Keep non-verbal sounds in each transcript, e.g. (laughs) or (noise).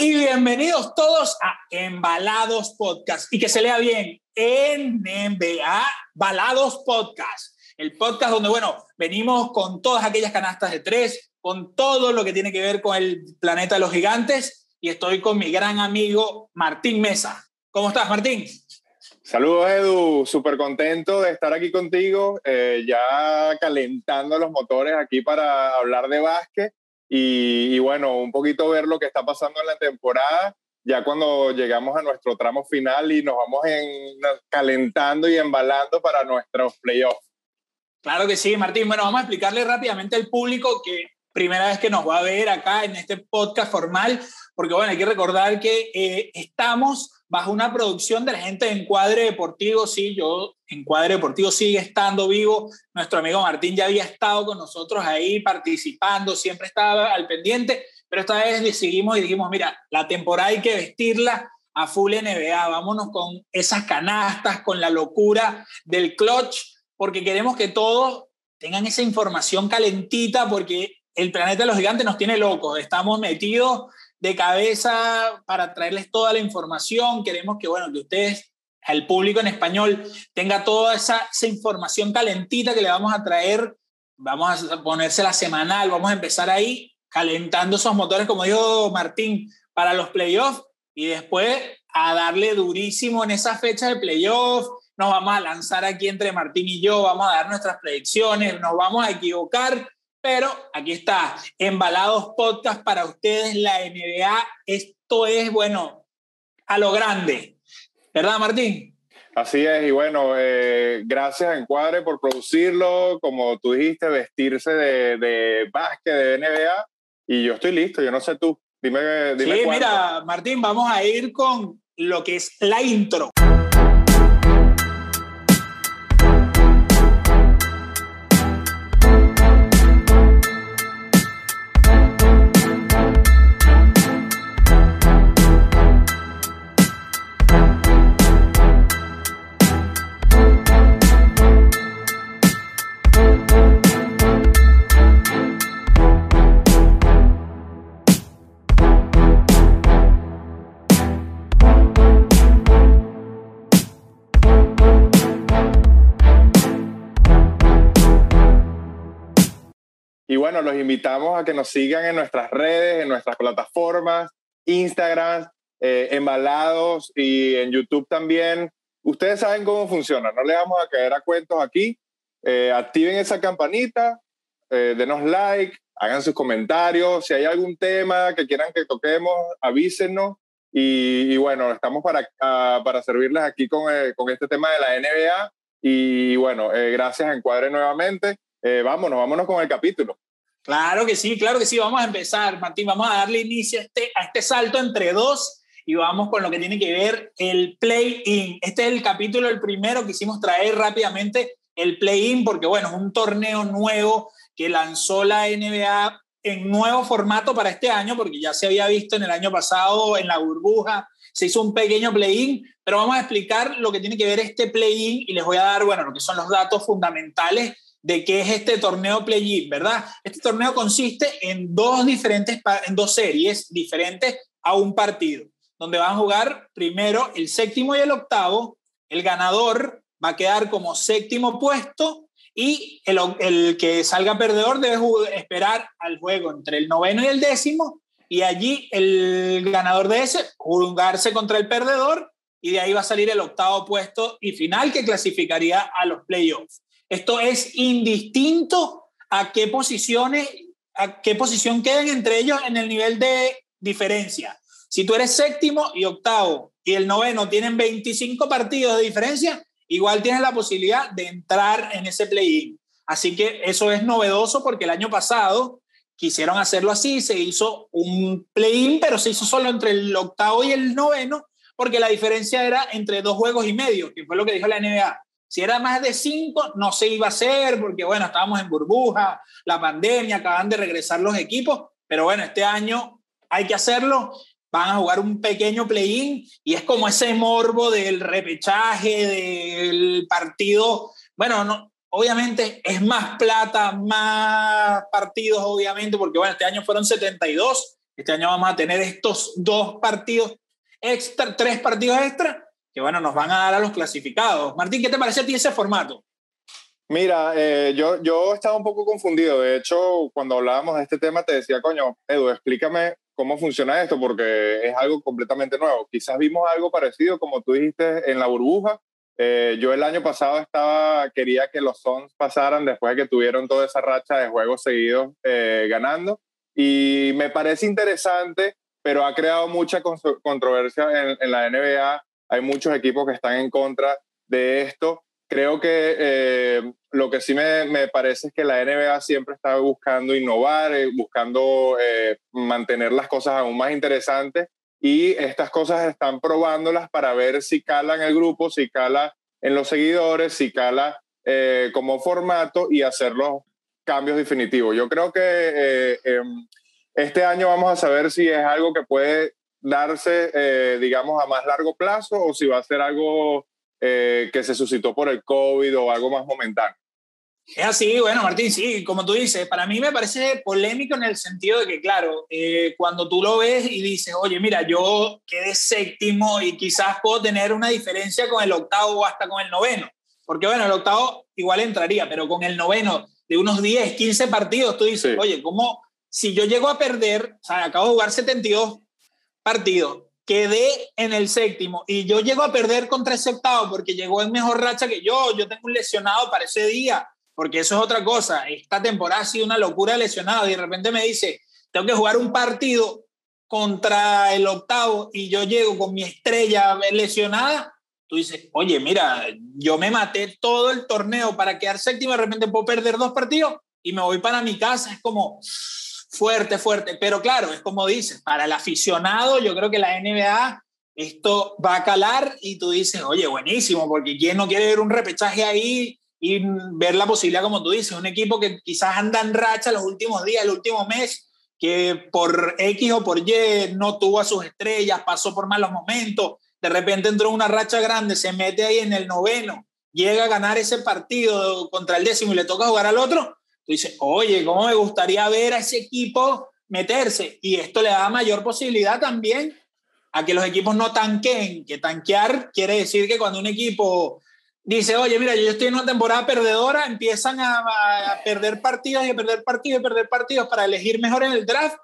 Y bienvenidos todos a Embalados Podcast. Y que se lea bien, NBA Balados Podcast. El podcast donde, bueno, venimos con todas aquellas canastas de tres, con todo lo que tiene que ver con el planeta de los gigantes. Y estoy con mi gran amigo Martín Mesa. ¿Cómo estás, Martín? Saludos, Edu. Súper contento de estar aquí contigo, eh, ya calentando los motores aquí para hablar de básquet y, bueno, un poquito ver lo que está pasando en la temporada, ya cuando llegamos a nuestro tramo final y nos vamos en, calentando y embalando para nuestros playoffs. Claro que sí, Martín. Bueno, vamos a explicarle rápidamente al público que primera vez que nos va a ver acá en este podcast formal, porque bueno, hay que recordar que eh, estamos bajo una producción de la gente de Encuadre Deportivo. Sí, yo, Encuadre Deportivo sigue estando vivo. Nuestro amigo Martín ya había estado con nosotros ahí participando, siempre estaba al pendiente, pero esta vez decidimos y dijimos, mira, la temporada hay que vestirla a full NBA, vámonos con esas canastas, con la locura del clutch, porque queremos que todos tengan esa información calentita, porque el planeta de los gigantes nos tiene locos, estamos metidos de cabeza para traerles toda la información. Queremos que, bueno, que ustedes, al público en español, tenga toda esa, esa información calentita que le vamos a traer. Vamos a ponérsela semanal, vamos a empezar ahí calentando esos motores, como dijo Martín, para los playoffs y después a darle durísimo en esa fecha de playoffs. Nos vamos a lanzar aquí entre Martín y yo, vamos a dar nuestras predicciones, nos vamos a equivocar, pero aquí está, Embalados Podcast para ustedes, la NBA. Esto es, bueno, a lo grande. ¿Verdad, Martín? Así es, y bueno, eh, gracias a Encuadre por producirlo, como tú dijiste, vestirse de, de básquet, de NBA, y yo estoy listo, yo no sé tú, dime, dime Sí, mira, Martín, vamos a ir con lo que es la intro. Bueno, los invitamos a que nos sigan en nuestras redes, en nuestras plataformas, Instagram, eh, Embalados y en YouTube también. Ustedes saben cómo funciona, no le vamos a caer a cuentos aquí. Eh, activen esa campanita, eh, denos like, hagan sus comentarios. Si hay algún tema que quieran que toquemos, avísenos. Y, bueno, estamos para, ah, para servirles aquí con, con, este tema de la NBA. Y bueno, gracias Encuadre nuevamente. vámonos, vámonos con el capítulo. Claro que sí, claro que sí. Vamos a empezar, Martín. Vamos a darle inicio a este, a este salto entre dos y vamos con lo que tiene que ver el play-in. Este es el capítulo, el primero que hicimos traer rápidamente el play-in, porque bueno, es un torneo nuevo que lanzó la NBA en nuevo formato para este año, porque ya se había visto en el año pasado en la burbuja, se hizo un pequeño play-in, pero vamos a explicar lo que tiene que ver este play-in y les voy a dar, bueno, lo que son los datos fundamentales de qué es este torneo play-in, ¿verdad? Este torneo consiste en dos diferentes, en dos series diferentes a un partido, donde van a jugar primero el séptimo y el octavo, el ganador va a quedar como séptimo puesto y el, que salga perdedor debe esperar al juego entre el noveno y el décimo y allí el ganador de ese jugarse contra el perdedor y de ahí va a salir el octavo puesto y final que clasificaría a los playoffs. Esto es indistinto a qué posiciones, a qué posición queden entre ellos en el nivel de diferencia. Si tú eres séptimo y octavo y el noveno tienen 25 partidos de diferencia, igual tienes la posibilidad de entrar en ese play-in. Así que eso es novedoso porque el año pasado quisieron hacerlo así, se hizo un play-in, pero se hizo solo entre el octavo y el noveno, porque la diferencia era entre dos juegos y medio, que fue lo que dijo la NBA. Si era más de cinco, no se iba a hacer porque, bueno, estábamos en burbuja, la pandemia, acaban de regresar los equipos, pero bueno, este año hay que hacerlo. Van a jugar un pequeño play-in y es como ese morbo del repechaje, del partido. Bueno, no, obviamente es más plata, más partidos, obviamente, porque bueno, este año fueron 72, Este año vamos a tener estos dos partidos extra, tres partidos extra, que bueno, nos van a dar a los clasificados. Martín, ¿qué te parece a ti ese formato? Mira, eh, yo, yo estaba un poco confundido. De hecho, cuando hablábamos de este tema, te decía, coño, Edu, explícame cómo funciona esto, porque es algo completamente nuevo. Quizás vimos algo parecido, como tú dijiste, en la burbuja. Eh, yo el año pasado estaba, quería que los Suns pasaran después de que tuvieron toda esa racha de juegos seguidos eh, ganando. Y me parece interesante, pero ha creado mucha controversia en, en la NBA. Hay muchos equipos que están en contra de esto creo que eh, lo que sí me, me, parece es que la NBA siempre está buscando innovar, eh, buscando eh, mantener las cosas aún más interesantes y estas cosas están probándolas para ver si cala en el grupo, si cala en los seguidores, si cala como formato y hacer los cambios definitivos. Yo creo que em, este año vamos a saber si es algo que puede darse, digamos, a más largo plazo o si va a ser algo eh, que se suscitó por el COVID o algo más momentáneo. Es así, bueno, Martín, sí, como tú dices, para mí me parece polémico en el sentido de que, claro, eh, cuando tú lo ves y dices, oye, mira, yo quedé séptimo y quizás puedo tener una diferencia con el octavo o hasta con el noveno, porque bueno, el octavo igual entraría, pero con el noveno de unos 10, 15 partidos, tú dices, oye, ¿cómo si yo llego a perder, o sea, acabo de jugar 72 partidos, quedé en el séptimo y yo llego a perder contra ese octavo porque llegó en mejor racha que yo, yo tengo un lesionado para ese día, porque eso es otra cosa, esta temporada ha sido una locura lesionado y de repente me dice, tengo que jugar un partido contra el octavo y yo llego con mi estrella lesionada, tú dices, oye, mira, yo me maté todo el torneo para quedar séptimo, de repente puedo perder dos partidos y me voy para mi casa, es como fuerte, fuerte. Pero claro, es como dices, para el aficionado, yo creo que la NBA esto va a calar y tú dices, oye, buenísimo, porque ¿quién no quiere ver un repechaje ahí y ver la posibilidad, como tú dices, un equipo que quizás anda en racha los últimos días, el último mes, que por X o por Y no tuvo a sus estrellas, pasó por malos momentos, de repente entró en una racha grande, se mete ahí en el noveno, llega a ganar ese partido contra el décimo y le toca jugar al otro, tú dices, oye, ¿cómo me gustaría ver a ese equipo meterse? Y esto le da mayor posibilidad también a que los equipos no tanqueen, que tanquear quiere decir que cuando un equipo dice, oye, mira, yo estoy en una temporada perdedora, empiezan a, perder partidos y a perder partidos y a perder partidos para elegir mejor en el draft.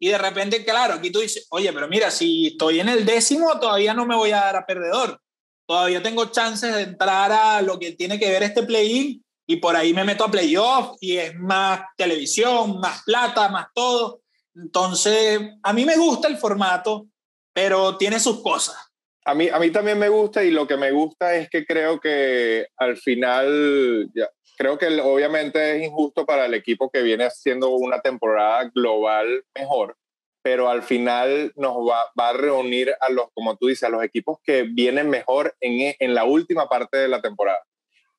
Y de repente, claro, aquí tú dices, oye, pero mira, si estoy en el décimo, todavía no me voy a dar a perdedor. Todavía tengo chances de entrar a lo que tiene que ver este play-in y por ahí me meto a playoff y es más televisión, más plata, más todo. Entonces, a mí me gusta el formato, pero tiene sus cosas. A mí, a mí también me gusta y lo que me gusta es que creo que al final, ya, creo que obviamente es injusto para el equipo que viene haciendo una temporada global mejor, pero al final nos va, va, a reunir a los, como tú dices, a los equipos que vienen mejor en, en la última parte de la temporada.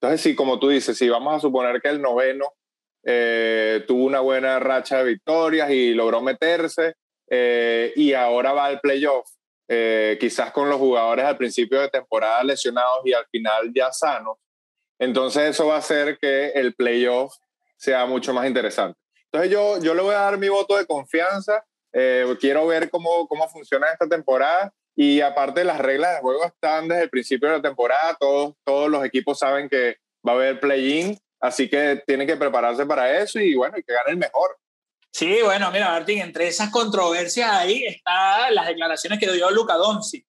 Entonces, sí, como tú dices, si vamos a suponer que el noveno eh, tuvo una buena racha de victorias y logró meterse eh, y ahora va al playoff, eh, quizás con los jugadores al principio de temporada lesionados y al final ya sanos, entonces eso va a hacer que el playoff sea mucho más interesante. Entonces yo, yo le voy a dar mi voto de confianza, quiero ver cómo, cómo funciona esta temporada y aparte las reglas de juego están desde el principio de la temporada, todos, todos los equipos saben que va a haber play-in, así que tienen que prepararse para eso y bueno, y que gane el mejor. Sí, bueno, mira Martín, entre esas controversias ahí están las declaraciones que dio Luca Donzi,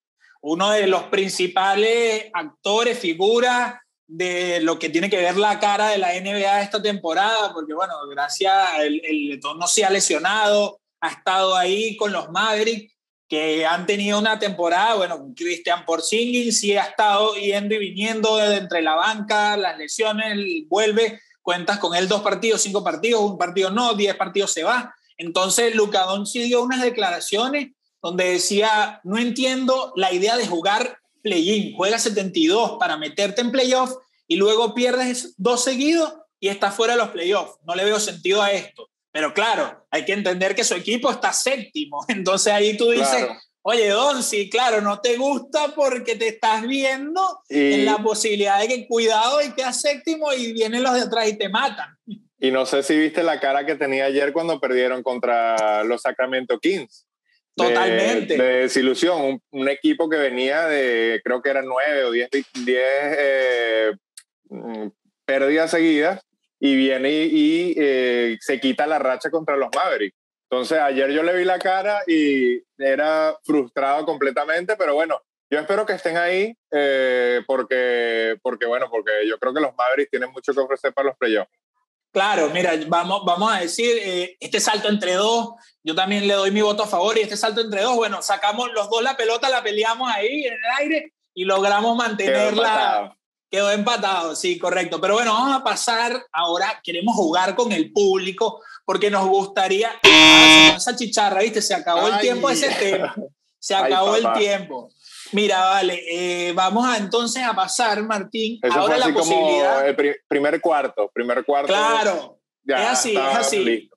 uno de los principales actores, figuras de lo que tiene que ver la cara de la NBA esta temporada, porque bueno, gracias, el, el no se ha lesionado, ha estado ahí con los Mavericks que han tenido una temporada, bueno, Christian Porzingis sí ha estado yendo y viniendo de entre la banca, las lesiones, vuelve, cuentas con él dos partidos, cinco partidos, un partido no, diez partidos se va. Entonces, Luca Doncic dio unas declaraciones donde decía, no entiendo la idea de jugar play-in, juega 72 para meterte en playoff y luego pierdes dos seguidos y estás fuera de los playoffs. No le veo sentido a esto. Pero claro, hay que entender que su equipo está séptimo. (laughs) Entonces ahí tú dices, oye, Don, sí, claro, no te gusta porque te estás viendo en la posibilidad de que cuidado y quedas séptimo y vienen los de atrás y te matan. (laughs) Y no sé si viste la cara que tenía ayer cuando perdieron contra los Sacramento Kings. Totalmente. De, desilusión. Un, equipo que venía de, creo que eran nueve o diez, diez mm, pérdidas seguidas y viene y, eh, se quita la racha contra los Mavericks. Entonces, ayer yo le vi la cara y era frustrado completamente, pero bueno, yo espero que estén ahí eh, porque, porque, bueno, porque yo creo que los Mavericks tienen mucho que ofrecer para los playoffs. Claro, mira, vamos, vamos a decir, eh, este salto entre dos, yo también le doy mi voto a favor y este salto entre dos, bueno, sacamos los dos la pelota, la peleamos ahí en el aire y logramos mantenerla. Quedó empatado, sí, correcto. Pero bueno, vamos a pasar ahora, queremos jugar con el público porque nos gustaría... Ah, esa chicharra, ¿viste? Se acabó el tiempo de ese tema. Se (laughs) acabó el tiempo. Mira, vale, eh, vamos a entonces a pasar, Martín, ahora la posibilidad. el primer cuarto, primer cuarto. Claro, es así, es así.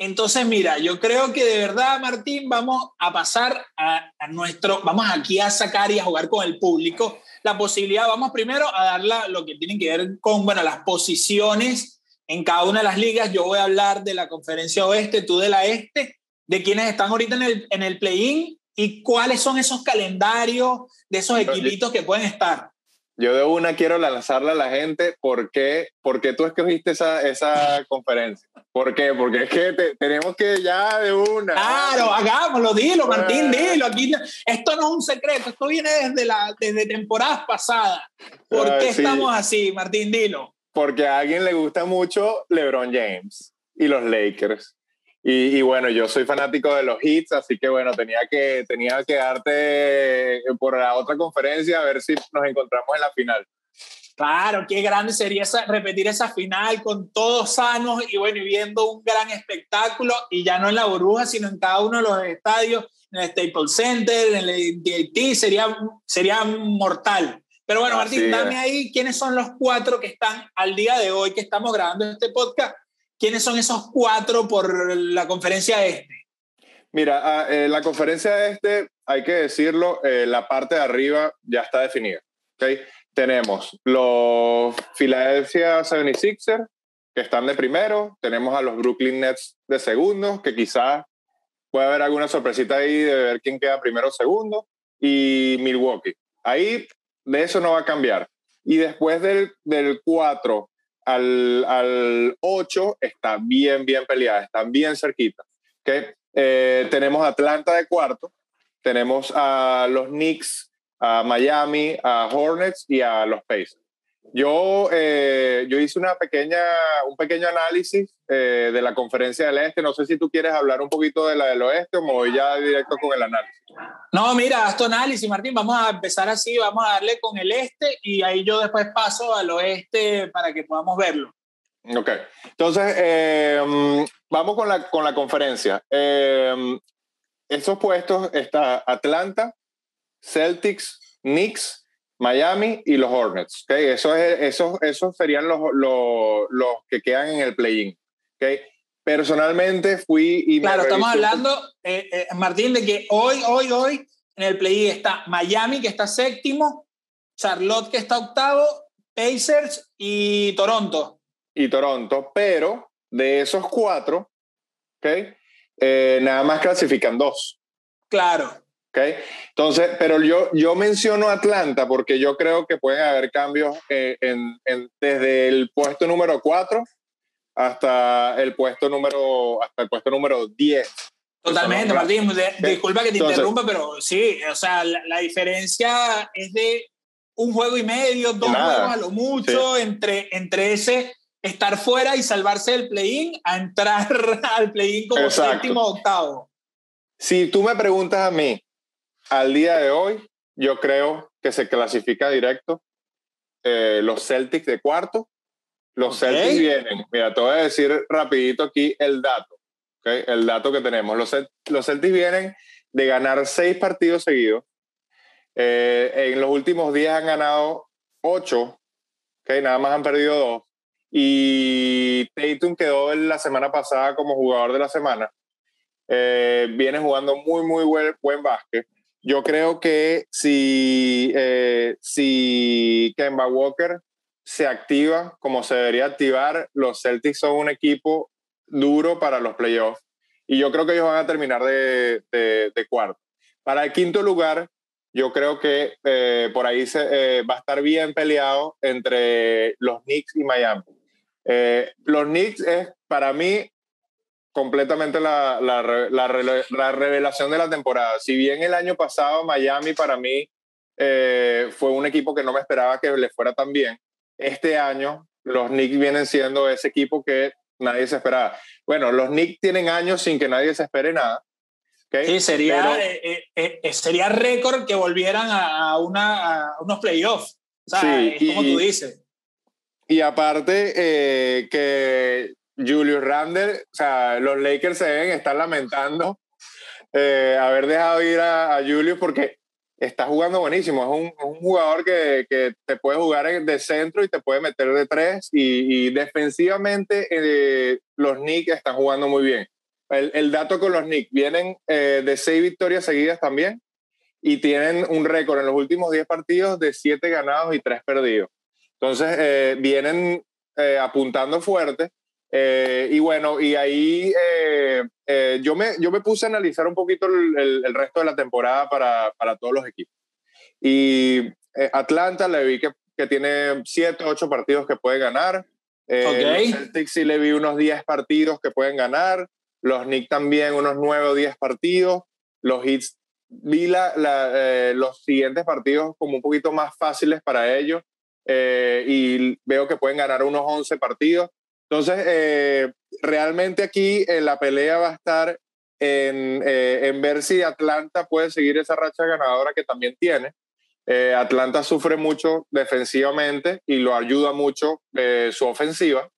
Entonces, mira, yo creo que de verdad, Martín, vamos a pasar a, nuestro, vamos aquí a sacar y a jugar con el público la posibilidad, vamos primero a dar lo que tiene que ver con, bueno, las posiciones en cada una de las ligas. Yo voy a hablar de la conferencia oeste, tú de la este, de quienes están ahorita en el, en el play-in y cuáles son esos calendarios de esos equipitos que pueden estar. Yo de una quiero lanzarle a la gente por qué, por qué tú escogiste esa, esa conferencia. ¿Por qué? Porque es que tenemos que ya de una. Claro, hagámoslo, dilo, Martín, dilo. Aquí, esto no es un secreto, esto viene desde, la, desde temporadas pasadas. ¿Por ah, qué estamos así, Martín? Dilo. Porque a alguien le gusta mucho LeBron James y los Lakers. Y, bueno, yo soy fanático de los hits, así que bueno, tenía que, tenía que darte por la otra conferencia a ver si nos encontramos en la final. Claro, qué grande sería esa, repetir esa final con todos sanos y bueno, y viendo un gran espectáculo y ya no en la burbuja, sino en cada uno de los estadios, en el Staples Center, en el DIT, sería, sería mortal. Pero bueno, Martín, dame ahí quiénes son los cuatro que están al día de hoy que estamos grabando este podcast ¿Quiénes son esos cuatro por la conferencia este? Mira, ah, eh, la conferencia este, hay que decirlo, eh, la parte de arriba ya está definida. ¿okay? Tenemos los Philadelphia 76ers, que están de primero. Tenemos a los Brooklyn Nets de segundo, que quizás puede haber alguna sorpresita ahí de ver quién queda primero o segundo. Y Milwaukee. Ahí de eso no va a cambiar. Y después del, del 4 al, al 8 está bien, bien peleada, están bien cerquita. ¿okay? Eh, tenemos Atlanta de cuarto, tenemos a los Knicks, a Miami, a Hornets y a los Pacers. Yo, eh, yo hice una pequeña, un pequeño análisis eh, de la conferencia del Este. No sé si tú quieres hablar un poquito de la del Oeste o me voy ya directo con el análisis. No, mira, haz tu análisis, Martín. Vamos a empezar así, vamos a darle con el Este y ahí yo después paso al Oeste para que podamos verlo. Ok, entonces em, vamos con la, con la conferencia. Eh, estos puestos está Atlanta, Celtics, Knicks, Miami y los Hornets. ¿okay? Eso es, esos, esos serían los, los, los, que quedan en el play-in. ¿okay? Personalmente fui y... Claro, estamos hablando, eh, eh, Martín, de que hoy, hoy, hoy en el play-in está Miami, que está séptimo, Charlotte, que está octavo, Pacers y Toronto. Y Toronto, pero de esos cuatro, ¿okay? Eh, nada más clasifican dos. Claro. ¿Okay? Entonces, pero yo, yo menciono Atlanta porque yo creo que pueden haber cambios eh, en, desde el puesto número 4 hasta el puesto número, hasta el puesto número 10. Totalmente, Martín. disculpa que te interrumpa, pero sí, o sea, la, diferencia es de un juego y medio, dos juegos a lo mucho, entre, entre ese estar fuera y salvarse del play-in a entrar (laughs) al play-in como séptimo o octavo. Si tú me preguntas a mí, al día de hoy, yo creo que se clasifica directo eh, los Celtics de cuarto. Los Celtics vienen, mira, te voy a decir rapidito aquí el dato, ¿okay? el dato que tenemos. Los, los Celtics vienen de ganar seis partidos seguidos. Eh, en los últimos días han ganado ocho, ¿okay? nada más han perdido dos. Y Tatum quedó la semana pasada como jugador de la semana. Eh, viene jugando muy, muy buen, buen básquet. Yo creo que si, eh, si Kemba Walker se activa como se debería activar, los Celtics son un equipo duro para los playoffs. y yo creo que ellos van a terminar de, de, cuarto. Para el quinto lugar, yo creo que eh, por ahí se, eh, va a estar bien peleado entre los Knicks y Miami. Eh, los Knicks es para mí completamente la, la, la, revelación de la temporada. Si bien el año pasado Miami para mí fue un equipo que no me esperaba que le fuera tan bien, este año los Knicks vienen siendo ese equipo que nadie se esperaba. Bueno, los Knicks tienen años sin que nadie se espere nada. Sí, sería, eh, eh, eh, sería récord que volvieran a, una, unos playoffs. sí, como tú dices. Y aparte que Julius Randle, o sea, los Lakers se deben estar lamentando haber dejado ir a, a Julius porque está jugando buenísimo. Es un, jugador que, que, te puede jugar de centro y te puede meter de tres. Y, defensivamente, eh, los Knicks están jugando muy bien. El, dato con los Knicks: vienen eh, de seis victorias seguidas también. Y tienen un récord en los últimos diez partidos de siete ganados y tres perdidos. Entonces, eh, vienen apuntando fuerte. Eh, y bueno, y ahí eh, eh, yo, me, yo me puse a analizar un poquito el, el, resto de la temporada para, para, todos los equipos. Y Atlanta le vi que, que tiene 7, 8 partidos que puede ganar. Okay. Celtics sí le vi unos 10 partidos que pueden ganar. Los Knicks también unos 9 o 10 partidos. Los Hits vi la, la, los siguientes partidos como un poquito más fáciles para ellos. y veo que pueden ganar unos 11 partidos entonces, eh, realmente aquí eh, la pelea va a estar en, eh, en, ver si Atlanta puede seguir esa racha ganadora que también tiene. Atlanta sufre mucho defensivamente y lo ayuda mucho su ofensiva.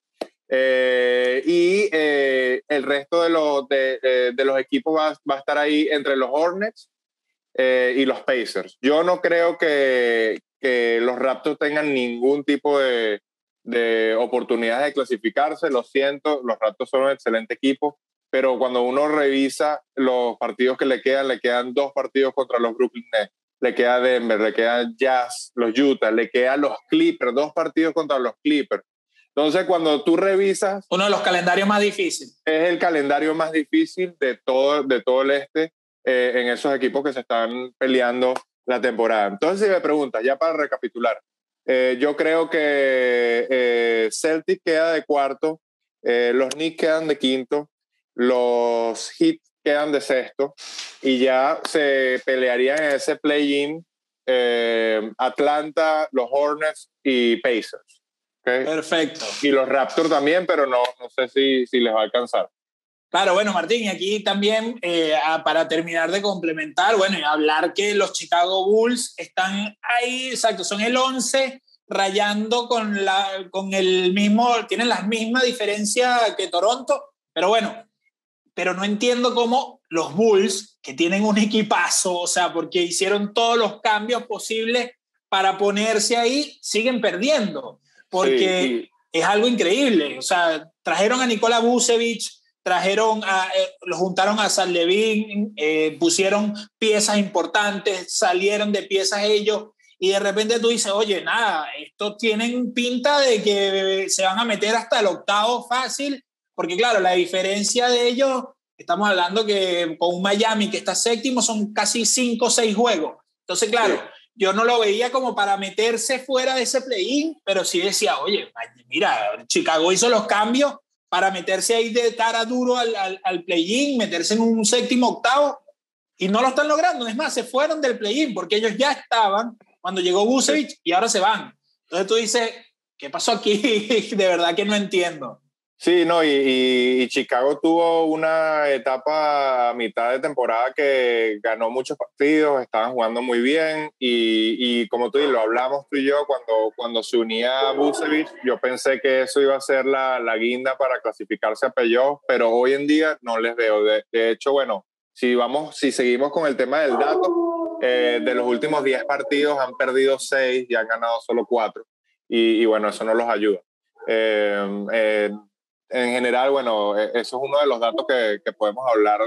y el resto de, los de, de los equipos va, va, a estar ahí entre los Hornets y los Pacers. Yo no creo que, que los Raptors tengan ningún tipo de, de oportunidades de clasificarse. Lo siento, los Raptors son un excelente equipo, pero cuando uno revisa los partidos que le quedan, le quedan dos partidos contra los Brooklyn Nets, le queda Denver, le quedan Jazz, los Utah, le quedan los Clippers, dos partidos contra los Clippers. Entonces, cuando tú revisas... Uno de los calendarios más difíciles. Es el calendario más difícil de todo, de todo el este eh, en esos equipos que se están peleando la temporada. Entonces, si me preguntas, ya para recapitular, eh, yo creo que eh, Celtic queda de cuarto, eh, los Knicks quedan de quinto, los Heat quedan de sexto y ya se pelearían en ese play-in Atlanta, los Hornets y Pacers. Perfecto. Y los Raptors también, pero no, no sé si, si les va a alcanzar. Claro, bueno, Martín, y aquí también eh, para terminar de complementar, bueno, y hablar que los Chicago Bulls están ahí, exacto, son el 11 rayando con, la, con el mismo, tienen la misma diferencia que Toronto, pero bueno, pero no entiendo cómo los Bulls, que tienen un equipazo, o sea, porque hicieron todos los cambios posibles para ponerse ahí, siguen perdiendo, porque es algo increíble, o sea, trajeron a Nikola Vucevic, trajeron a, eh, lo juntaron a San Levin, eh, pusieron piezas importantes, salieron de piezas ellos y de repente tú dices, oye, nada, estos tienen pinta de que se van a meter hasta el octavo fácil, porque claro, la diferencia de ellos, estamos hablando que con un Miami que está séptimo son casi cinco o seis juegos. Entonces, claro, yo no lo veía como para meterse fuera de ese play-in, pero sí decía, oye, mira, Chicago hizo los cambios para meterse ahí de cara duro al, al, play-in, meterse en un séptimo, octavo, y no lo están logrando. Es más, se fueron del play-in porque ellos ya estaban cuando llegó Vucevic y ahora se van. Entonces tú dices, ¿qué pasó aquí? (laughs) de verdad que no entiendo. Sí, no, y, Chicago tuvo una etapa a mitad de temporada que ganó muchos partidos, estaban jugando muy bien y, como tú dices, lo hablamos tú y yo cuando, cuando se unía a Vucevic, yo pensé que eso iba a ser la, la guinda para clasificarse a playoff, pero hoy en día no les veo. De, hecho, bueno, si, vamos, si seguimos con el tema del dato, eh, de los últimos 10 partidos han perdido 6 y han ganado solo 4 y, y bueno, eso no los ayuda. Eh, eh, en general, bueno, e, eso es uno de los datos que, que podemos hablar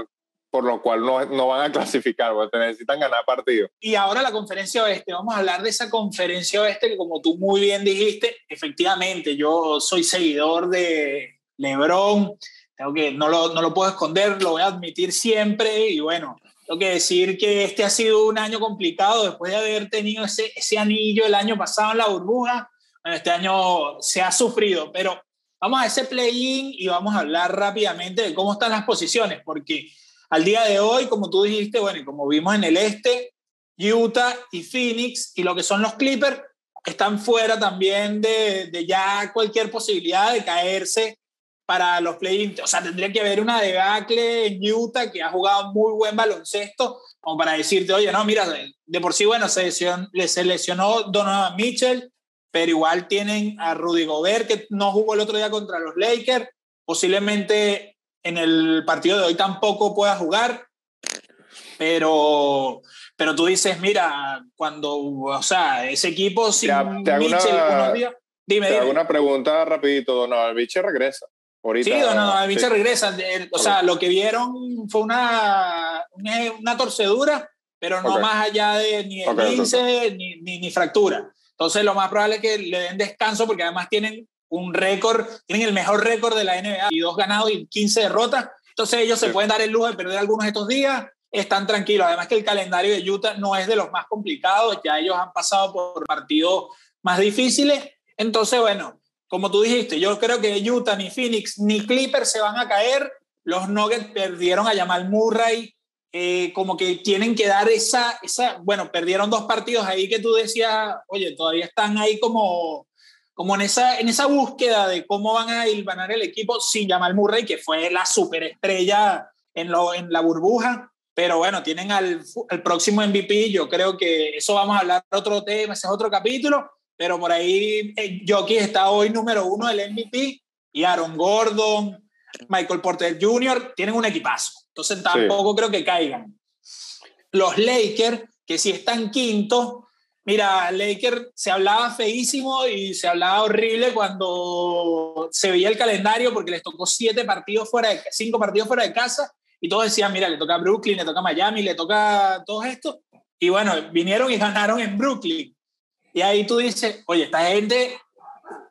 por lo cual no, no van a (laughs) clasificar, porque necesitan ganar partidos. Y ahora la conferencia oeste, vamos a hablar de esa conferencia oeste que como tú muy bien dijiste, efectivamente, yo soy seguidor de Lebron, tengo que, no, lo, no lo puedo esconder, lo voy a admitir siempre y bueno, tengo que decir que este ha sido un año complicado después de haber tenido ese, ese anillo el año pasado en la burbuja. este año se ha sufrido, pero vamos a ese play-in y vamos a hablar rápidamente de cómo están las posiciones, porque al día de hoy, como tú dijiste, bueno, y como vimos en el este, Utah y Phoenix y lo que son los Clippers están fuera también de, de ya cualquier posibilidad de caerse para los play O sea, tendría que haber una debacle en Utah que ha jugado muy buen baloncesto, como para decirte, oye, no, mira, de por sí, bueno, se lesionó, se Donovan Mitchell, pero igual tienen a Rudy Gobert, que no jugó el otro día contra los Lakers, posiblemente en el partido de hoy tampoco pueda jugar, pero, pero tú dices, mira, cuando, o sea, ese equipo sin Mitchell unos días... Dime, te hago una pregunta rapidito, Donovan Mitchell regresa sí, no, no, a mí se regresa. O sea, lo que vieron fue una, una, torcedura, pero no más allá de ni el 15 ni, ni, fractura. Entonces, lo más probable es que le den descanso porque además tienen un récord, tienen el mejor récord de la NBA y dos ganados y 15 derrotas. Entonces, ellos se pueden dar el lujo de perder algunos de estos días. Están tranquilos. Además, que el calendario de Utah no es de los más complicados. Ya ellos han pasado por partidos más difíciles. Entonces, bueno, como tú dijiste, yo creo que Utah, ni Phoenix, ni Clippers se van a caer. Los Nuggets perdieron a Jamal Murray. Eh, como que tienen que dar esa, esa, bueno, perdieron dos partidos ahí que tú decías, oye, todavía están ahí como, como en, esa, en esa búsqueda de cómo van a ganar el equipo sin Jamal Murray, que fue la superestrella en, lo, en la burbuja. Pero bueno, tienen al, al próximo MVP. Yo creo que eso vamos a hablar otro tema, ese es otro capítulo pero por ahí eh, Jokic está hoy número uno del MVP y Aaron Gordon, Michael Porter Jr. tienen un equipazo. Entonces tampoco creo que caigan. Los Lakers, que si están quintos, mira, Lakers se hablaba feísimo y se hablaba horrible cuando se veía el calendario porque les tocó siete partidos fuera de, cinco partidos fuera de casa y todos decían, mira, le toca a Brooklyn, le toca a Miami, le toca a todo esto. Y bueno, vinieron y ganaron en Brooklyn. Y ahí tú dices, oye, esta gente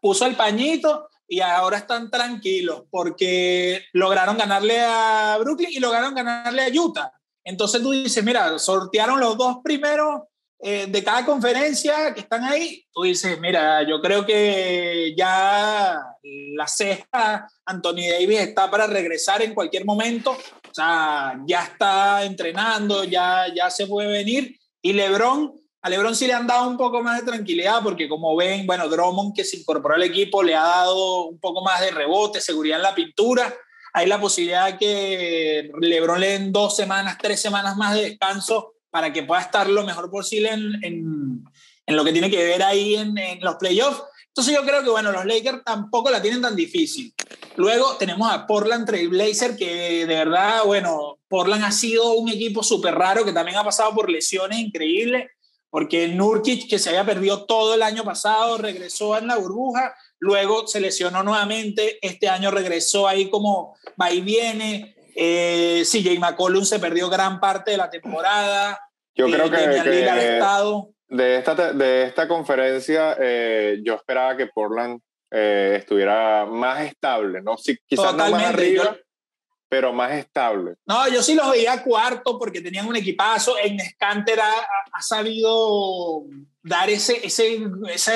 puso el pañito y ahora están tranquilos porque lograron ganarle a Brooklyn y lograron ganarle a Utah. Entonces tú dices, mira, sortearon los dos primeros eh, de cada conferencia que están ahí. Tú dices, mira, yo creo que ya la ceja, Anthony Davis está para regresar en cualquier momento. O sea, ya está entrenando, ya, ya se puede venir. Y LeBron a LeBron sí le han dado un poco más de tranquilidad porque como ven, bueno, Drummond que se incorporó al equipo le ha dado un poco más de rebote, seguridad en la pintura. Hay la posibilidad que LeBron le den dos semanas, tres semanas más de descanso para que pueda estar lo mejor posible en, en, lo que tiene que ver ahí en, los playoffs. Entonces yo creo que, bueno, los Lakers tampoco la tienen tan difícil. Luego tenemos a Portland Trailblazer, que de verdad, bueno, Portland ha sido un equipo súper raro, que también ha pasado por lesiones increíbles porque Nurkic, que se había perdido todo el año pasado, regresó en la burbuja, luego se lesionó nuevamente, este año regresó ahí como va y viene, eh, CJ McCollum se perdió gran parte de la temporada. Yo creo que, de, esta, de esta conferencia eh, yo esperaba que Portland eh, estuviera más estable, ¿no? Si, quizás no más arriba, pero más estable. No, yo sí los veía cuarto porque tenían un equipazo. En Scanter ha, ha, sabido dar ese, ese, esa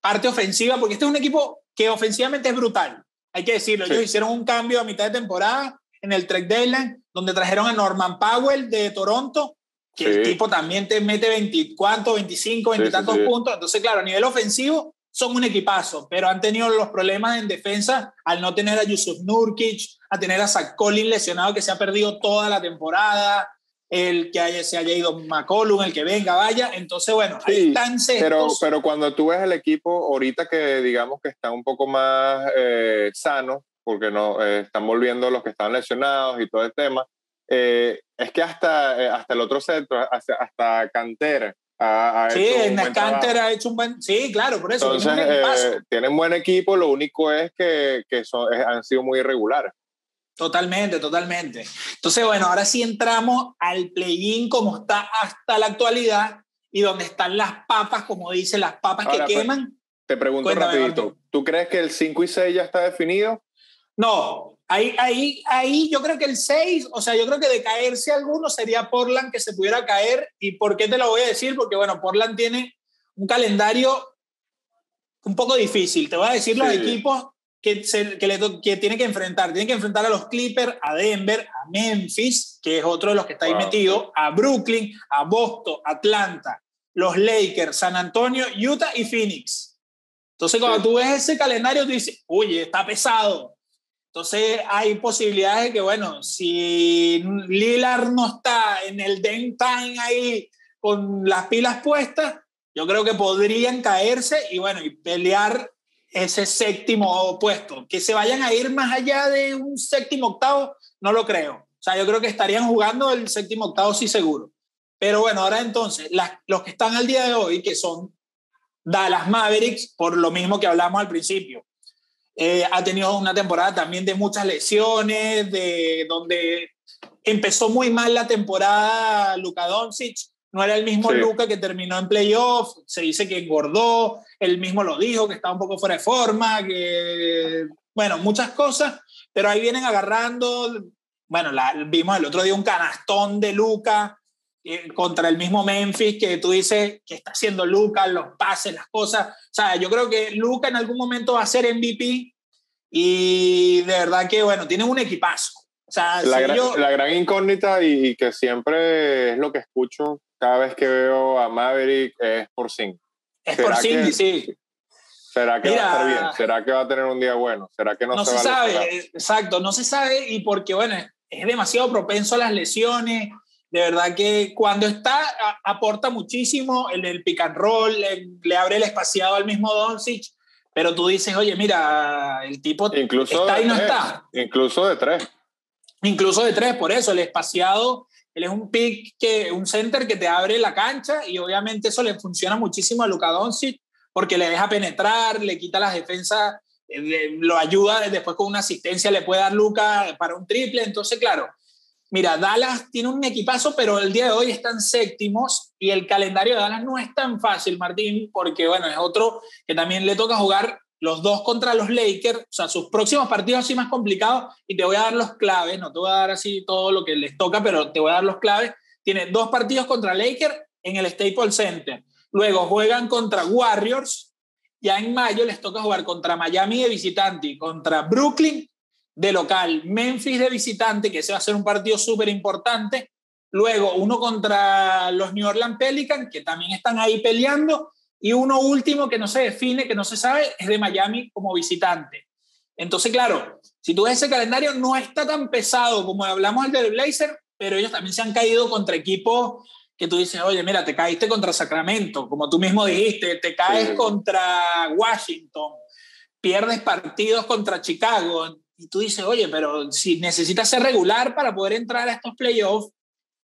parte ofensiva, porque este es un equipo que ofensivamente es brutal. Hay que decirlo. Ellos hicieron un cambio a mitad de temporada en el Trek Deadline, donde trajeron a Norman Powell de Toronto, que el tipo también te mete 24, 25, 20 tantos puntos. Entonces, claro, a nivel ofensivo son un equipazo, pero han tenido los problemas en defensa al no tener a Yusuf Nurkic, a tener a Zach Collins lesionado que se ha perdido toda la temporada, el que haya, se haya ido McCollum, el que venga, vaya. Entonces, bueno, ahí están pero, pero cuando tú ves el equipo ahorita que digamos que está un poco más eh, sano, porque no eh, están volviendo los que están lesionados y todo el tema, eh, es que hasta, hasta el otro centro, hasta, hasta Cantera, sí, en Scanter ha hecho un buen. Sí, claro, por eso. Entonces, eh, tienen buen equipo, lo único es que, que son, han sido muy irregulares. Totalmente, totalmente. Entonces, bueno, ahora sí entramos al play-in como está hasta la actualidad y donde están las papas, como dicen, las papas que pues, queman. Te pregunto rapidito, ¿tú crees que el 5 y 6 ya está definido? No, ahí, ahí, ahí yo creo que el 6, o sea, yo creo que de caerse alguno sería Portland que se pudiera caer. ¿Y por qué te lo voy a decir? Porque, bueno, Portland tiene un calendario un poco difícil. Te voy a decir los equipos que, que, le, que, tiene que enfrentar. Tiene que enfrentar a los Clippers, a Denver, a Memphis, que es otro de los que está ahí metido, a Brooklyn, a Boston, Atlanta, los Lakers, San Antonio, Utah y Phoenix. Entonces, cuando tú ves ese calendario, tú dices, oye, está pesado. Entonces, hay posibilidades de que, bueno, si Lillard no está en el den ahí con las pilas puestas, yo creo que podrían caerse y, bueno, y pelear ese séptimo puesto. Que se vayan a ir más allá de un séptimo octavo, no lo creo. O sea, yo creo que estarían jugando el séptimo octavo, sí, seguro. Pero bueno, ahora entonces, los que están al día de hoy, que son Dallas Mavericks, por lo mismo que hablamos al principio, eh, ha tenido una temporada también de muchas lesiones, de donde empezó muy mal la temporada Luka Doncic, no era el mismo Luca que terminó en playoff, se dice que engordó, él mismo lo dijo, que estaba un poco fuera de forma, que, bueno, muchas cosas, pero ahí vienen agarrando, bueno, la, vimos el otro día un canastón de Luca eh, contra el mismo Memphis, que tú dices que está haciendo Luca, los pases, las cosas, o sea, yo creo que Luca en algún momento va a ser MVP y de verdad que, bueno, tiene un equipazo. O sea, la, gran, la gran incógnita y, y que siempre es lo que escucho cada vez que veo a Maverick es por sí. Es por sí, sí. ¿Será que va a estar bien? ¿Será que va a tener un día bueno? ¿Será que no, no se, sabe? Exacto, no se sabe y porque, bueno, es demasiado propenso a las lesiones. De verdad que cuando está, aporta muchísimo en el pick and roll, le, abre el espaciado al mismo Doncic, pero tú dices, oye, mira, el tipo incluso está y no está. Incluso de tres. Incluso de tres, por eso, el espaciado él es un pick, que, un center que te abre la cancha y obviamente eso le funciona muchísimo a Luka Doncic porque le deja penetrar, le quita las defensas, eh, lo ayuda después con una asistencia, le puede dar Luka para un triple. Entonces, claro, mira, Dallas tiene un equipazo, pero el día de hoy están séptimos y el calendario de Dallas no es tan fácil, Martín, porque bueno, es otro que también le toca jugar los dos contra los Lakers, o sea, sus próximos partidos así más complicados, y te voy a dar los claves, no te voy a dar así todo lo que les toca, pero te voy a dar los claves. Tiene dos partidos contra Lakers en el Staples Center. Luego juegan contra Warriors. Ya en mayo les toca jugar contra Miami de visitante y contra Brooklyn de local. Memphis de visitante, que ese va a ser un partido súper importante. Luego uno contra los New Orleans Pelicans, que también están ahí peleando. Y uno último que no se define, que no se sabe, es de Miami como visitante. Entonces, claro, si tú ves ese calendario, no está tan pesado como hablamos el del Blazer, pero ellos también se han caído contra equipos que tú dices, oye, mira, te caíste contra Sacramento, como tú mismo dijiste, te caes contra Washington, pierdes partidos contra Chicago, y tú dices, oye, pero si necesitas ser regular para poder entrar a estos playoffs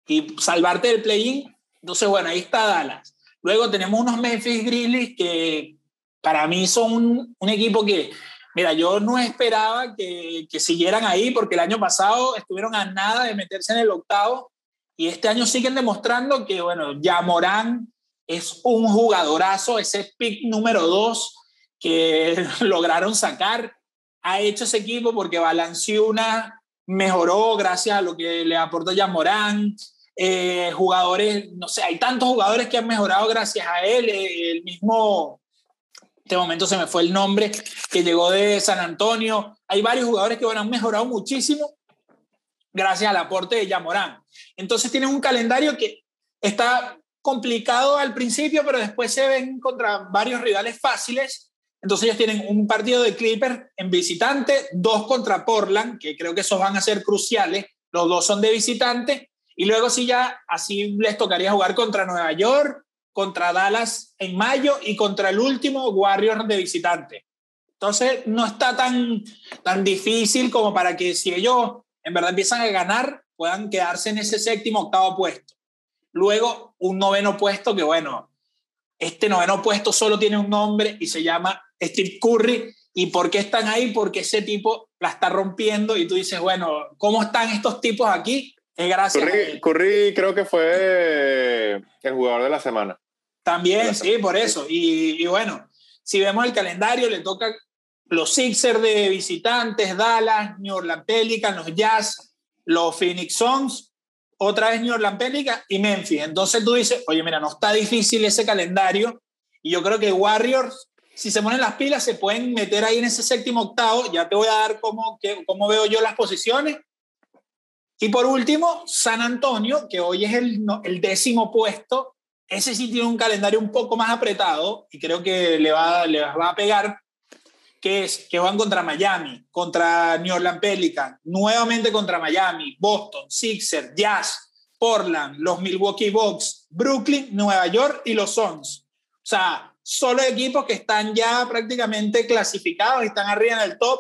y salvarte del play-in, entonces, bueno, ahí está Dallas. Luego tenemos unos Memphis Grizzlies que para mí son un, un equipo que, mira, yo no esperaba que, que, siguieran ahí porque el año pasado estuvieron a nada de meterse en el octavo y este año siguen demostrando que, bueno, ya Morán es un jugadorazo, ese pick número dos que (laughs) lograron sacar, ha hecho ese equipo porque Balanciuna mejoró gracias a lo que le aportó ya Morán. Eh, jugadores, no sé, hay tantos jugadores que han mejorado gracias a él, eh, el mismo, este momento se me fue el nombre, que llegó de San Antonio, hay varios jugadores que bueno, han mejorado muchísimo gracias al aporte de Yamorán. Entonces tienen un calendario que está complicado al principio, pero después se ven contra varios rivales fáciles. Entonces ellos tienen un partido de Clippers en visitante, dos contra Portland, que creo que esos van a ser cruciales. Los dos son de visitante y luego sí ya así les tocaría jugar contra Nueva York, contra Dallas en mayo y contra el último Warriors de visitante. Entonces no está tan, tan difícil como para que si ellos en verdad empiezan a ganar, puedan quedarse en ese séptimo, octavo puesto. Luego un noveno puesto que bueno, este noveno puesto solo tiene un nombre y se llama Steve Curry. ¿Y por qué están ahí? Porque ese tipo la está rompiendo y tú dices, bueno, ¿cómo están estos tipos aquí? gracias. Curry, creo que fue el jugador de la semana. También, sí, por eso. Y, y, bueno, si vemos el calendario, le toca los Sixers de visitantes, Dallas, New Orleans Pelicans, los Jazz, los Phoenix Suns, otra vez New Orleans Pelicans y Memphis. Entonces tú dices, oye, mira, no está difícil ese calendario y yo creo que Warriors, si se ponen las pilas, se pueden meter ahí en ese séptimo octavo. Ya te voy a dar cómo, cómo veo yo las posiciones. Y por último, San Antonio, que hoy es el, el décimo puesto. Ese sí tiene un calendario un poco más apretado y creo que le va, le va a pegar que es que van contra Miami, contra New Orleans Pelicans, nuevamente contra Miami, Boston, Sixers, Jazz, Portland, los Milwaukee Bucks, Brooklyn, Nueva York y los Suns. O sea, solo equipos que están ya prácticamente clasificados y están arriba en el top.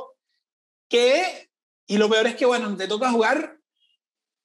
Que, y lo peor es que, bueno, te toca jugar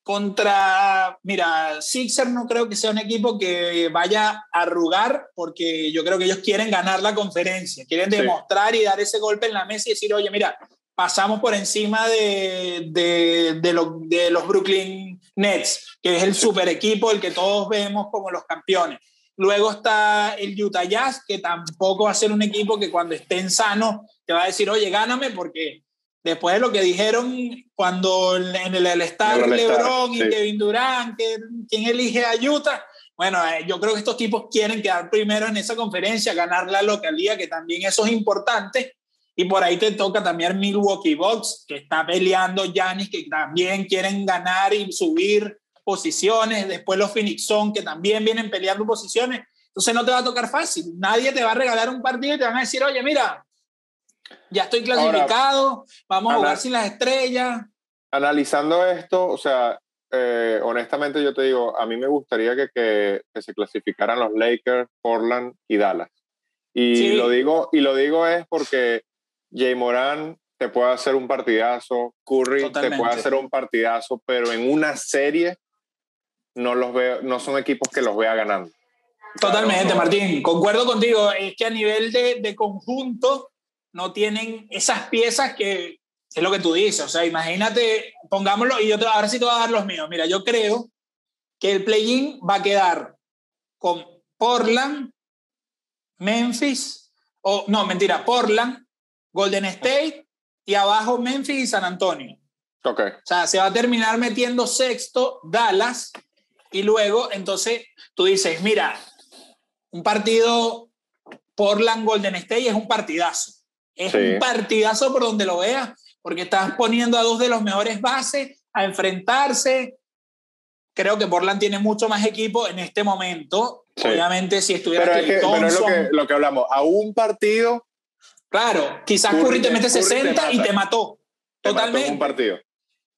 contra, mira, Sixer no creo que sea un equipo que vaya a arrugar porque yo creo que ellos quieren ganar la conferencia, quieren demostrar y dar ese golpe en la mesa y decir, oye, mira, pasamos por encima de, de, de, de los Brooklyn Nets, que es el super equipo, el que todos vemos como los campeones. Luego está el Utah Jazz, que tampoco va a ser un equipo que cuando estén sanos te va a decir, oye, gáname, porque después de lo que dijeron cuando en el, el Star LeBron y Kevin Durant, que, ¿quién elige a Utah? Bueno, eh, yo creo que estos tipos quieren quedar primero en esa conferencia, ganar la localía, que también eso es importante. Y por ahí te toca también Milwaukee Bucks, que está peleando Giannis, que también quieren ganar y subir posiciones. Después los Phoenix Sun, que también vienen peleando posiciones. Entonces no te va a tocar fácil. Nadie te va a regalar un partido y te van a decir, oye, mira, ya estoy clasificado, vamos a jugar sin las estrellas. Analizando esto, o sea, eh, honestamente yo te digo, a mí me gustaría que, que, se clasificaran los Lakers, Portland y Dallas. Y, lo digo, y lo digo es porque Jay Moran te puede hacer un partidazo, Curry te puede hacer un partidazo, pero en una serie no, los veo, no son equipos que los vea ganando. Totalmente, Martín. Concuerdo contigo. Es que a nivel de, de conjunto, no tienen esas piezas que es lo que tú dices. O sea, imagínate, pongámoslo, y yo ahora sí te voy a dar los míos. Mira, yo creo que el play-in va a quedar con Portland, Memphis, o no, mentira, Portland, Golden State y abajo Memphis y San Antonio. Okay. O sea, se va a terminar metiendo sexto Dallas y luego, entonces, tú dices, mira, un partido Portland Golden State es un partidazo. Es un partidazo por donde lo veas, porque estás poniendo a dos de los mejores bases a enfrentarse. Creo que Portland tiene mucho más equipo en este momento. Obviamente, si estuviera pero, es, que, pero es lo que, lo que hablamos, a un partido. Claro, quizás Curry, te mete 60 y te mató. Totalmente. un partido.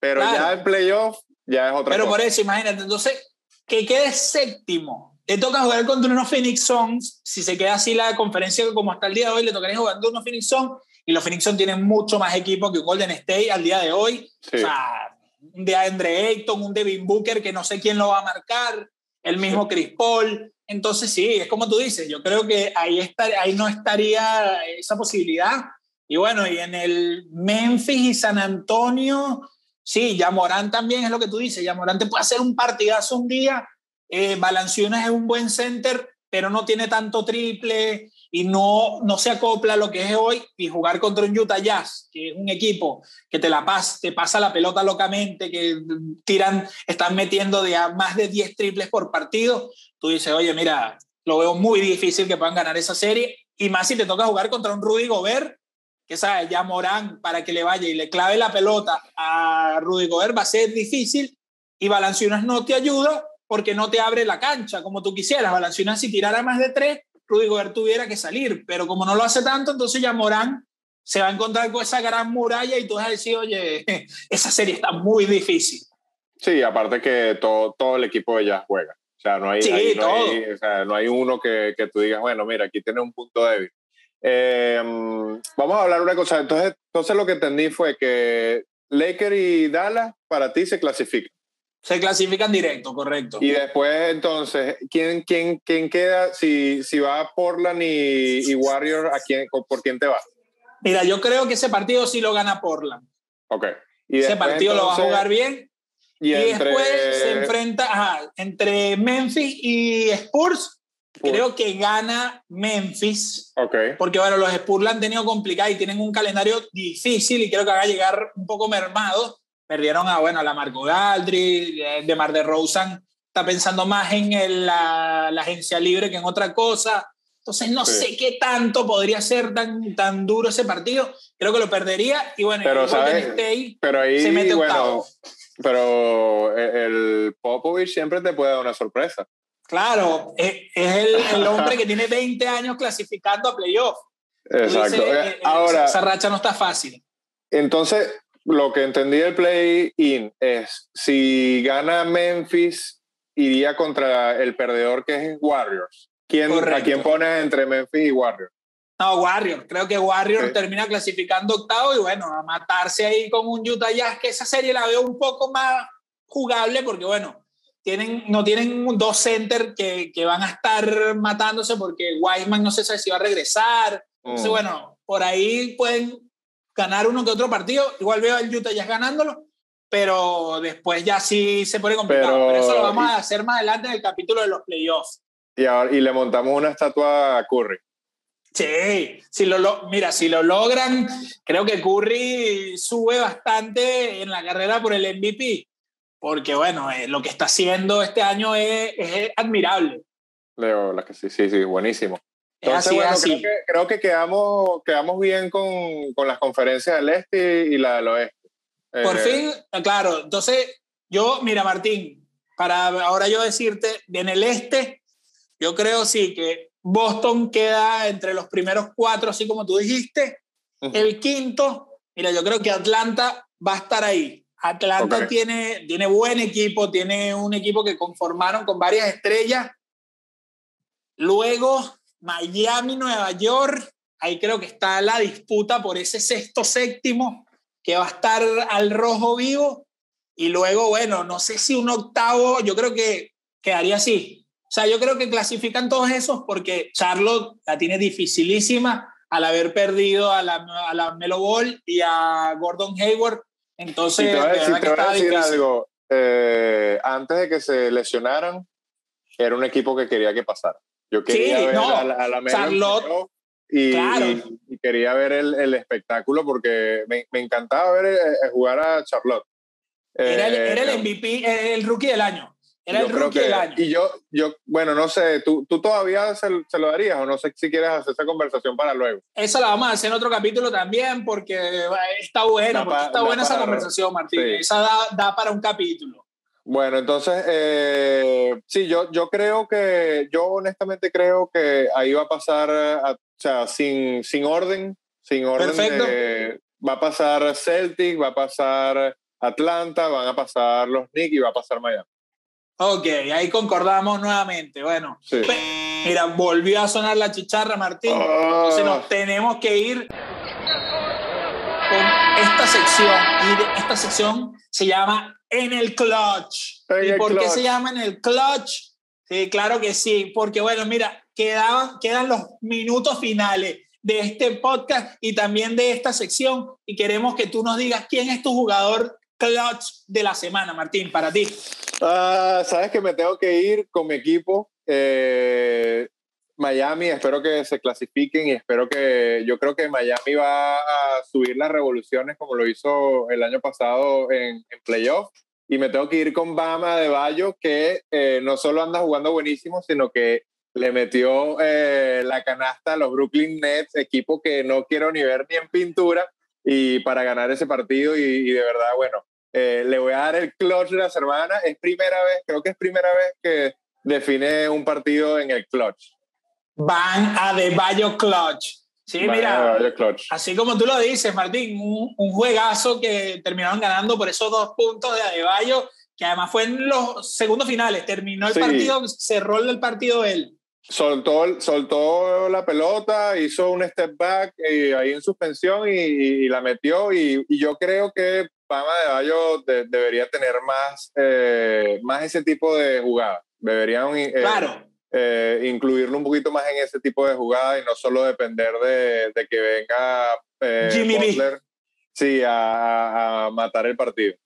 Pero ya en playoff ya es otra Pero por eso, imagínate, entonces, que quede séptimo le toca jugar contra unos Phoenix Suns. Si se queda así la conferencia como hasta el día de hoy, le tocaría jugar contra unos Phoenix Suns. Y los Phoenix Suns tienen mucho más equipo que Golden State al día de hoy. O sea, un de Andre Ayton, un Devin Booker que no sé quién lo va a marcar, el mismo Chris Paul. Entonces, sí, es como tú dices, yo creo que ahí, está, ahí no estaría esa posibilidad. Y bueno, y en el Memphis y San Antonio, sí, ya Morán también es lo que tú dices, ya Morán te puede hacer un partidazo un día eh, es un buen center, pero no tiene tanto triple y no, no se acopla a lo que es hoy y jugar contra un Utah Jazz, que es un equipo que te la pasa, te pasa la pelota locamente, que tiran, están metiendo más de 10 triples por partido, tú dices, oye, mira, lo veo muy difícil que puedan ganar esa serie y más si te toca jugar contra un Rudy Gobert, que sabes, ya Morán para que le vaya y le clave la pelota a Rudy Gobert va a ser difícil y Valanciunas no te ayuda porque no te abre la cancha como tú quisieras. Valanciunas si tirara más de tres, Rudy Gobert tuviera que salir, pero como no lo hace tanto, entonces ya Morán se va a encontrar con esa gran muralla y tú vas a decir, oye, (laughs) esa serie está muy difícil. Sí, aparte que todo, todo el equipo de juega. O sea, no hay, no, hay o sea, no hay uno que, que, tú digas, bueno, mira, aquí tiene un punto débil. Em, vamos a hablar una cosa. Entonces, entonces lo que entendí fue que Laker y Dallas para ti se clasifican. Se clasifican directo, correcto. Y después, entonces, ¿quién, quién, quién queda? Si, si va Portland y, y Warriors, ¿a quién, ¿por quién te va? Mira, yo creo que ese partido sí lo gana Portland. Ok. Y ese partido lo va a jugar bien. Y, después se enfrenta entre Memphis y Spurs. Creo que gana Memphis. Ok. Porque, bueno, los Spurs la han tenido complicada y tienen un calendario difícil y creo que va a llegar un poco mermado. Perdieron a, bueno, a la Marco Galdri, eh, de Mar de Rosen está pensando más en el, la, la, agencia libre que en otra cosa. Entonces no sí. sé qué tanto podría ser tan, tan duro ese partido. Creo que lo perdería y bueno, pero, ¿sabes? State pero ahí, se mete bueno, pero el Popovich siempre te puede dar una sorpresa. Claro, es, es el, el, hombre que tiene 20 años clasificando a playoff. Exacto. Dice, eh, Ahora, esa racha no está fácil. Entonces, lo que entendí del play-in es, si gana Memphis, iría contra el perdedor que es Warriors. ¿Quién, Correcto. ¿A quién pones entre Memphis y Warriors? No, Warriors. Creo que Warriors Sí. termina clasificando octavo y bueno, a matarse ahí con un Utah Jazz, que esa serie la veo un poco más jugable porque bueno, tienen, no tienen dos centers que, que van a estar matándose porque Wiseman no se sabe si va a regresar. Entonces, Mm. bueno, por ahí pueden ganar uno que otro partido. Igual veo al Utah Jazz ganándolo, pero después ya sí se pone complicado. Pero- Pero, eso lo vamos a hacer más adelante en el capítulo de los playoffs. Y, ahora, y le montamos una estatua a Curry. Sí, si lo, lo- mira, si lo logran, creo que Curry sube bastante en la carrera por el MVP, porque bueno, eh, lo que está haciendo este año es, es admirable. Leo, la que sí, sí, sí, buenísimo. Es Entonces, así, bueno, creo que, creo que quedamos, quedamos bien con, con las conferencias del este y la del oeste. Por Eh, fin, eh, claro, entonces yo, mira Martín, para ahora yo decirte, en el este, yo creo sí que Boston queda entre los primeros cuatro, así como tú dijiste. Ujú. El quinto, mira, yo creo que Atlanta va a estar ahí. Atlanta tiene, tiene buen equipo, tiene un equipo que conformaron con varias estrellas. Luego, Miami, Nueva York, ahí creo que está la disputa por ese sexto, séptimo, que va a estar al rojo vivo. Y luego, bueno, no sé si un octavo, yo creo que quedaría así. O sea, yo creo que clasifican todos esos porque Charlotte la tiene dificilísima al haber perdido a la, a la Melo Ball y a Gordon Hayward. Entonces, y te voy a de decir, te voy a decir algo. Eh, antes de que se lesionaran, era un equipo que quería que pasara. Yo quería Sí, ver no, a la, a la Charlotte, y, claro. y- y quería ver el, el espectáculo porque me, me encantaba ver eh, jugar a Charlotte. Era el, Eh, era el MVP, era el rookie del año. Era yo el rookie que- del año. Y yo, yo, bueno, no sé, ¿tú, tú todavía se, se lo darías o no sé si quieres hacer esa conversación para luego? Eso la vamos a hacer en otro capítulo también porque eh, está bueno, Da porque está buena esa para- conversación, Martín. sí. Esa da, da para un capítulo. Bueno, entonces, eh, sí, yo, yo creo que, yo honestamente creo que ahí va a pasar, a- o sea, sin, sin orden, sin orden, Perfecto. de- va a pasar Celtic, va a pasar Atlanta, van a pasar los Knicks y va a pasar Miami. Ok, ahí concordamos nuevamente. Bueno, Sí. Mira, volvió a sonar la chicharra, Martín. Ah. Entonces nos tenemos que ir con esta sección. Y esta sección se llama En el Clutch. En ¿Y el por qué clutch. se llama En el Clutch? Sí, claro que sí, porque bueno, mira, quedaban, quedan los minutos finales de este podcast y también de esta sección y queremos que tú nos digas quién es tu jugador clutch de la semana, Martín, para ti. Ah, Sabes que me tengo que ir con mi equipo. eh, Miami, espero que se clasifiquen y espero que yo creo que Miami va a subir las revoluciones como lo hizo el año pasado en, en playoff. Y me tengo que ir con Bama de Bayo, que eh, no solo anda jugando buenísimo, sino que le metió eh, la canasta a los Brooklyn Nets, equipo que no quiero ni ver ni en pintura, y para ganar ese partido. Y, y de verdad, bueno, eh, le voy a dar el clutch de la semana. Es primera vez, creo que es primera vez que define un partido en el clutch. Van a De Bayo Clutch. Sí, Vaya, mira, clutch. así como tú lo dices, Martín, un, un juegazo que terminaron ganando por esos dos puntos de Adebayo, que además fue en los segundos finales. Terminó el Sí. partido, cerró el partido él. Soltó, soltó la pelota, hizo un step back eh, ahí en suspensión y, y- y la metió. Y, y yo creo que Pama de Bayo de- debería tener más, eh, más ese tipo de jugadas. Deberían eh, Claro. eh, incluirlo un poquito más en ese tipo de jugadas y no solo depender de, de que venga eh, Jimmy. Butler, sí, a, a matar el partido.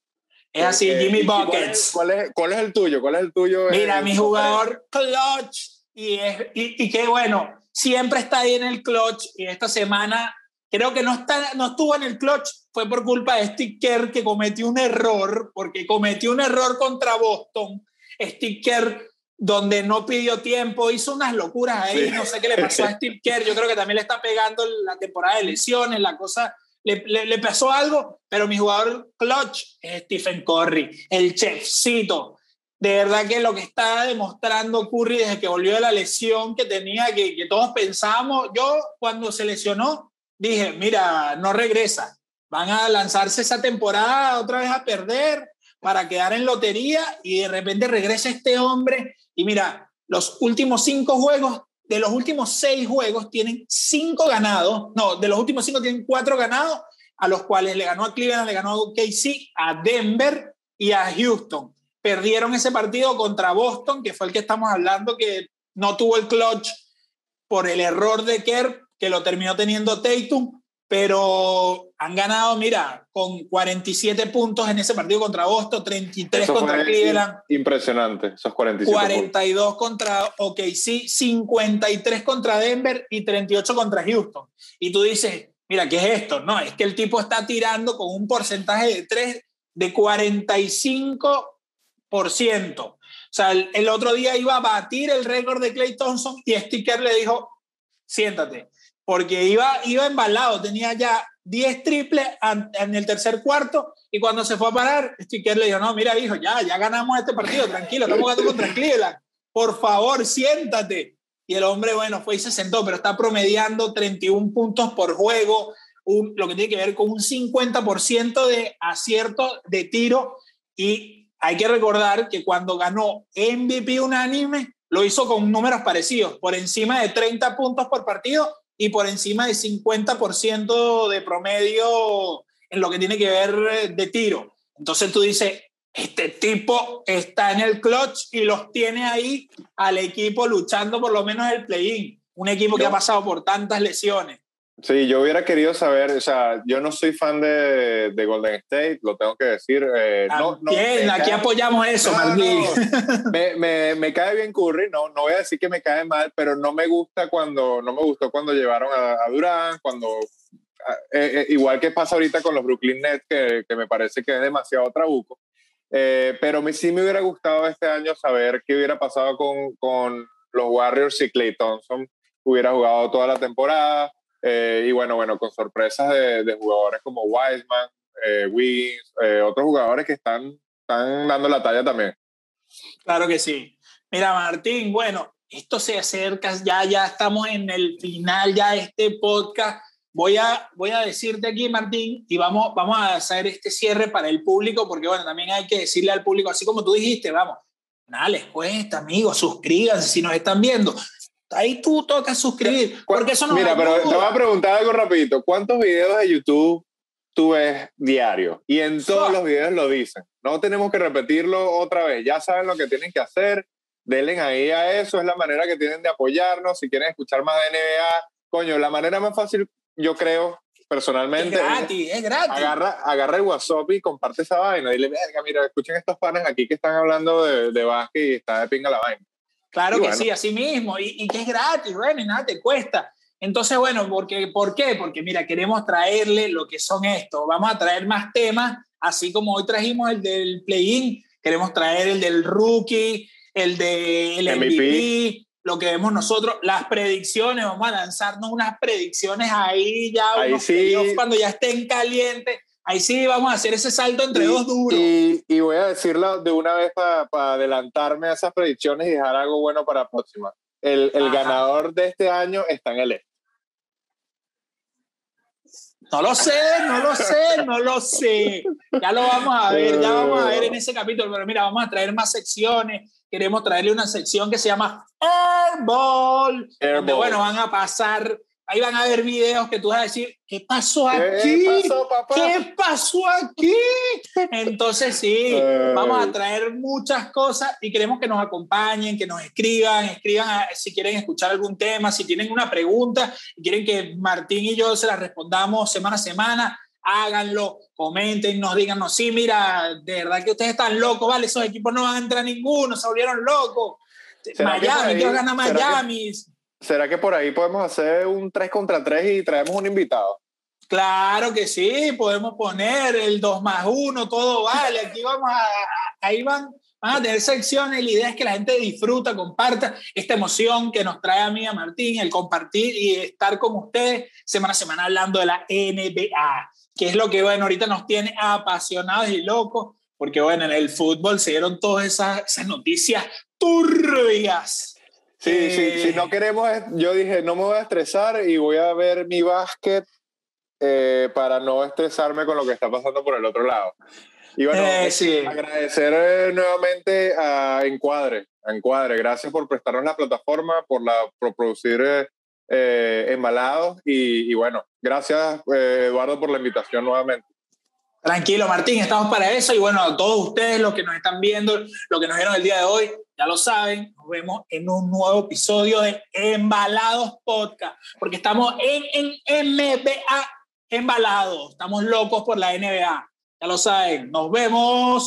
Es así, Eh, Jimmy ¿y cuál es- Buckets. ¿cuál es, cuál es el tuyo? ¿Cuál es el tuyo? Mira, en- mi jugador clutch y, es, y, y que bueno, siempre está ahí en el clutch y esta semana creo que no, está, no estuvo en el clutch, fue por culpa de Sticker que cometió un error, porque cometió un error contra Boston. Sticker donde no pidió tiempo, hizo unas locuras ahí, no sé qué le pasó a (laughs) Steve Kerr, yo creo que también le está pegando la temporada de lesiones, la cosa, le, le, pasó algo, pero mi jugador clutch es Stephen Curry, el chefcito. De verdad que lo que está demostrando Curry desde que volvió de la lesión que tenía, que, que todos pensábamos, yo cuando se lesionó, dije, mira, no regresa, van a lanzarse esa temporada otra vez a perder para quedar en lotería y de repente regresa este hombre y mira, los últimos cinco juegos, de los últimos seis juegos tienen cinco ganados, no, de los últimos cinco tienen cuatro ganados, a los cuales le ganó a Cleveland, le ganó a KC, a Denver y a Houston. Perdieron ese partido contra Boston, que fue el que estamos hablando, que no tuvo el clutch por el error de Kerr, que lo terminó teniendo Tatum, pero han ganado, mira, con 47 puntos en ese partido contra Boston, 33 contra Cleveland. Impresionante, esos 47 42 contra OKC, 53 contra Denver y 38 contra Houston. Y tú dices, mira, ¿qué es esto? No, es que el tipo está tirando con un porcentaje de 3 de 45%. O sea, el, el otro día iba a batir el récord de Clay Thompson y Sticker le dijo, siéntate porque iba, iba embalado, tenía ya 10 triples en el tercer cuarto y cuando se fue a parar, Sticker le dijo, no, mira hijo, ya, ya ganamos este partido, tranquilo, estamos jugando contra Cleveland, por favor, siéntate. Y el hombre, bueno, fue y se sentó, pero está promediando 31 puntos por juego, un, lo que tiene que ver con un 50% de acierto de tiro y hay que recordar que cuando ganó MVP unánime, lo hizo con números parecidos, por encima de 30 puntos por partido y por encima de 50% de promedio en lo que tiene que ver eh, de tiro. Entonces tú dices, este tipo está en el clutch y los tiene ahí al equipo luchando por lo menos el play-in. Un equipo que ha pasado por tantas lesiones. Sí, yo hubiera querido saber, o sea, yo no soy fan de, de Golden State, lo tengo que decir. Eh, no, no, bien, aquí apoyamos eso, Martín. me, me, me, cae bien Curry, no, no voy a decir que me cae mal, pero no me gusta cuando, no me gustó cuando llevaron a, a Durán, cuando, eh, eh, igual que pasa ahorita con los Brooklyn Nets, que, que me parece que es demasiado trabuco. Eh, pero me, sí me hubiera gustado este año saber qué hubiera pasado con, con los Warriors si Clay Thompson hubiera jugado toda la temporada eh, y bueno, bueno, con sorpresas de, jugadores como Wiseman, eh, Wiggins, eh, otros jugadores que están, están dando la talla también. Claro que sí. Mira, Martín, bueno, esto se acerca, ya, ya estamos en el final ya de este podcast. Voy a, voy a decirte aquí, Martín, y vamos, vamos a hacer este cierre para el público, porque bueno, también hay que decirle al público, así como tú dijiste, vamos, nada les cuesta, amigos, suscríbanse si nos están viendo. Ahí tú tocas suscribir. Porque eso no Mira, pero te voy a preguntar algo rapidito. ¿Cuántos videos de YouTube tú ves diario? Y en todos los videos lo dicen. No tenemos que repetirlo otra vez. Ya saben lo que tienen que hacer. Denle ahí a eso. Es la manera que tienen de apoyarnos. Si quieren escuchar más de NBA, coño, la manera más fácil, yo creo, personalmente. Es gratis, es, gratis. Agarra, agarra el WhatsApp y comparte esa vaina. Dile, verga, mira, escuchen estos panes aquí que están hablando de, de básquet y está de pinga la vaina. Claro que sí, así mismo, y, y, que es gratis, bueno, y nada te cuesta. Entonces, bueno, porque, ¿por qué? Porque mira, queremos traerle lo que son estos, vamos a traer más temas, así como hoy trajimos el del play-in, queremos traer el del rookie, el del de MVP, lo que vemos nosotros, las predicciones, vamos a lanzarnos unas predicciones ahí ya, ahí sí. cuando ya estén calientes Ahí sí vamos a hacer ese salto entre dos duros. Y, y, voy a decirlo de una vez para adelantarme a esas predicciones y dejar algo bueno para la próxima. El, el ganador de este año está en el este. No lo sé, no lo sé, no lo sé. Ya lo vamos a ver, ya vamos a ver en ese capítulo. Pero mira, vamos a traer más secciones. Queremos traerle una sección que se llama Airball. Airball. Donde, bueno, van a pasar ahí van a ver videos que tú vas a decir, ¿qué pasó aquí? ¿Qué pasó, papá? ¿Qué pasó aquí? Entonces sí, vamos a traer muchas cosas y queremos que nos acompañen, que nos escriban, escriban si quieren escuchar algún tema, si tienen una pregunta y quieren que Martín y yo se la respondamos semana a semana, háganlo, comenten, nos díganos, sí, mira, de verdad que ustedes están locos, vale, esos equipos no van a entrar ninguno, se volvieron locos Miami, quiero ganar Miami. ¿Será que por ahí podemos hacer un 3 contra 3 y traemos un invitado? Claro que sí, podemos poner el 2 más 1, todo vale. Aquí vamos a, ahí van, van a tener secciones. La idea es que la gente disfruta, comparta esta emoción que nos trae a mí, a Martín, el compartir y estar con ustedes semana a semana hablando de la NBA, que es lo que, bueno, ahorita nos tiene apasionados y locos, porque, bueno, en el fútbol se dieron todas esas, esas noticias turbias. Sí, sí, si no eh, queremos, yo dije, no me voy a estresar y voy a ver mi básquet eh, para no estresarme con lo que está pasando por el otro lado. Y bueno, eh, agradecer nuevamente a Encuadre, a Encuadre, gracias por prestarnos la plataforma, por, la, por producir embalados y, y, bueno, gracias Eduardo por la invitación nuevamente. Tranquilo, Martín, estamos para eso. Y bueno, a todos ustedes, los que nos están viendo, los que nos vieron el día de hoy, ya lo saben, nos vemos en un nuevo episodio de Embalados Podcast, porque estamos en, en NBA Embalados, estamos locos por la NBA. Ya lo saben, nos vemos.